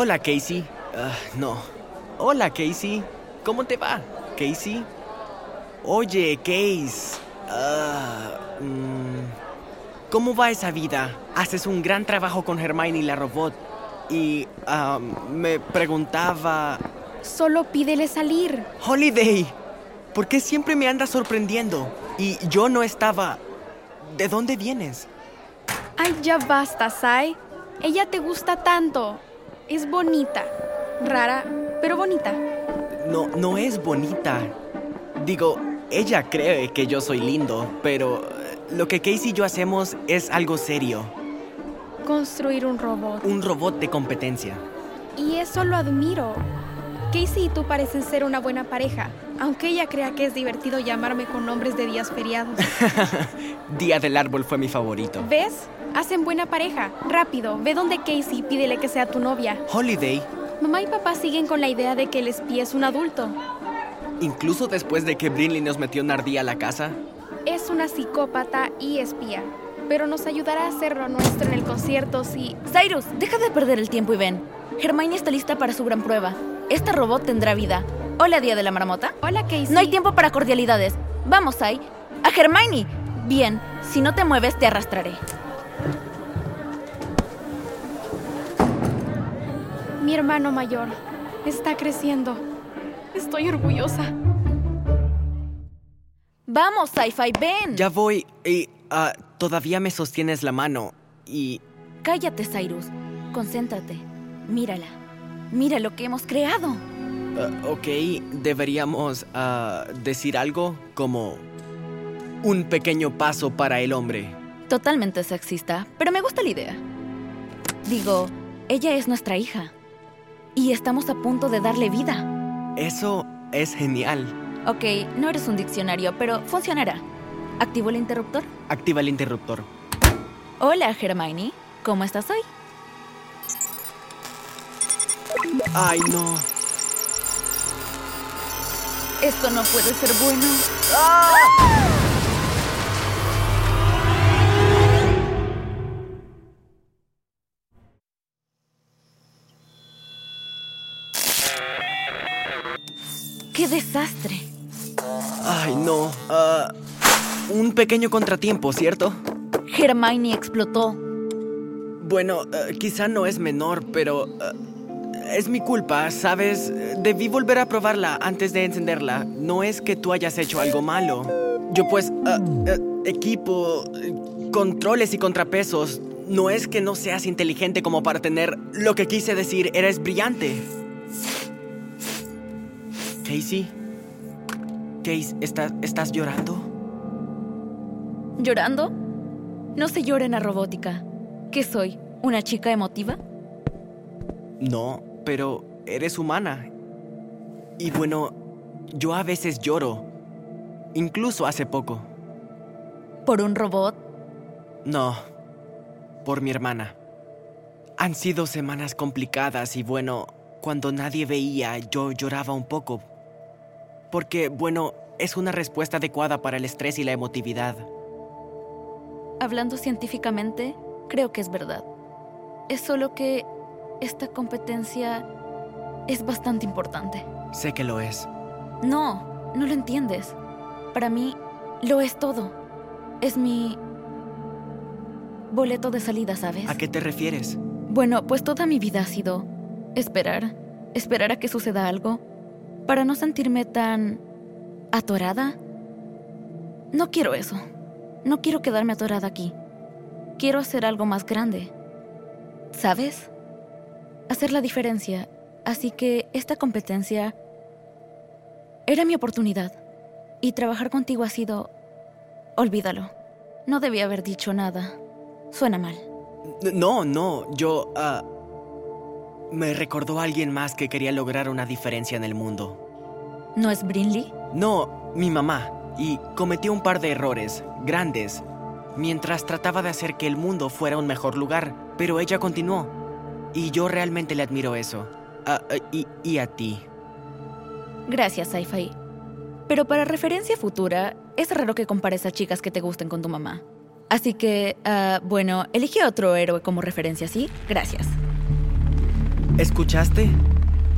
Hola, Casey. Ah, no. Hola, Casey. ¿Cómo te va, Casey? Oye, Case. Ah, mm, ¿Cómo va esa vida? Haces un gran trabajo con Hermione y la robot. Y ah, me preguntaba... Solo pídele salir. Holiday, ¿por qué siempre me andas sorprendiendo? Y yo no estaba... ¿De dónde vienes? Ay, ya basta, Sai. Ella te gusta tanto. Es bonita. Rara, pero bonita. No, no es bonita. Digo, ella cree que yo soy lindo, pero eh, lo que Casey y yo hacemos es algo serio. Construir un robot. Un robot de competencia. Y eso lo admiro. Casey y tú parecen ser una buena pareja, aunque ella crea que es divertido llamarme con nombres de días feriados. Día del árbol fue mi favorito. ¿Ves? Hacen buena pareja. Rápido, ve donde Casey y pídele que sea tu novia. Holiday, Mamá y papá siguen con la idea de que el espía es un adulto. incluso después de que Brinley nos metió una ardilla a la casa, Es una psicópata y espía. Pero nos ayudará a hacer lo nuestro en el concierto si... Cyrus, deja de perder el tiempo y ven. Hermione está lista para su gran prueba. Esta robot tendrá vida. Hola, Día de la Marmota. Hola, Casey. No hay tiempo para cordialidades. Vamos, Sai. ¡A Hermione! Bien, si no te mueves, te arrastraré. Mi hermano mayor está creciendo. Estoy orgullosa. Vamos, Sci-Fi, ven. ya voy y ah, todavía me sostienes la mano y Cállate, Cyrus. Concéntrate. Mírala. Mira lo que hemos creado. Ah, ok, deberíamos ah, decir algo como un pequeño paso para el hombre. Totalmente sexista, pero me gusta la idea. Digo, ella es nuestra hija. Y estamos a punto de darle vida. Eso es genial. Ok, no eres un diccionario, pero funcionará. ¿Activo el interruptor? Activa el interruptor. Hola, Hermione. ¿Cómo estás hoy? Ay, no. Esto no puede ser bueno. ¡Qué desastre! Ay, no. Ah, un pequeño contratiempo, ¿cierto? Hermione explotó. Bueno, eh, quizá no es menor, pero eh, es mi culpa, ¿sabes? Debí volver a probarla antes de encenderla. No es que tú hayas hecho algo malo. Yo pues, eh, eh, equipo, controles y contrapesos. No es que no seas inteligente como para tener... Lo que quise decir, eres brillante. Casey. Case, ¿estás, ¿estás llorando? ¿Llorando? No se llora en la robótica. ¿Qué soy? ¿Una chica emotiva? No, pero eres humana. Y bueno, yo a veces lloro. Incluso hace poco. ¿Por un robot? No, por mi hermana. Han sido semanas complicadas y bueno, cuando nadie veía, yo lloraba un poco. Porque, bueno, es una respuesta adecuada para el estrés y la emotividad. Hablando científicamente, creo que es verdad. Es solo que esta competencia es bastante importante. Sé que lo es. No, no lo entiendes. Para mí, lo es todo. Es mi boleto de salida, ¿sabes? ¿A qué te refieres? Bueno, pues toda mi vida ha sido esperar, esperar a que suceda algo, para no sentirme tan atorada. No quiero eso. No quiero quedarme atorada aquí. Quiero hacer algo más grande. ¿Sabes? Hacer la diferencia, Así que esta competencia era mi oportunidad. Y trabajar contigo ha sido... Olvídalo. No debía haber dicho nada. Suena mal. No, no, yo... ah, me recordó a alguien más que quería lograr una diferencia en el mundo. ¿No es Brinley? No, mi mamá. Y cometió un par de errores, grandes, mientras trataba de hacer que el mundo fuera un mejor lugar, pero ella continuó. Y yo realmente le admiro eso. Ah, ah, y, y a ti. Gracias, Sci-Fi. Pero para referencia futura, es raro que compares a chicas que te gusten con tu mamá. Así que, ah, bueno, elige otro héroe como referencia, ¿sí? Gracias. ¿Escuchaste?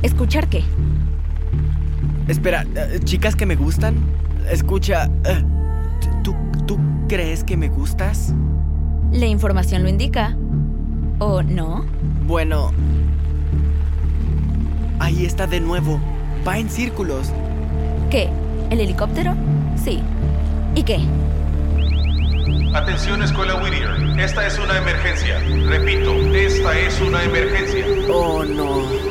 ¿Escuchar qué? Espera, chicas que me gustan. Escucha, ¿tú, ¿tú crees que me gustas? La información lo indica. ¿O no? Bueno... Ahí está de nuevo. Va en círculos. ¿Qué? ¿El helicóptero? Sí. ¿Y qué? Atención Escuela Whittier, esta es una emergencia. Repito, esta es una emergencia. Oh, no.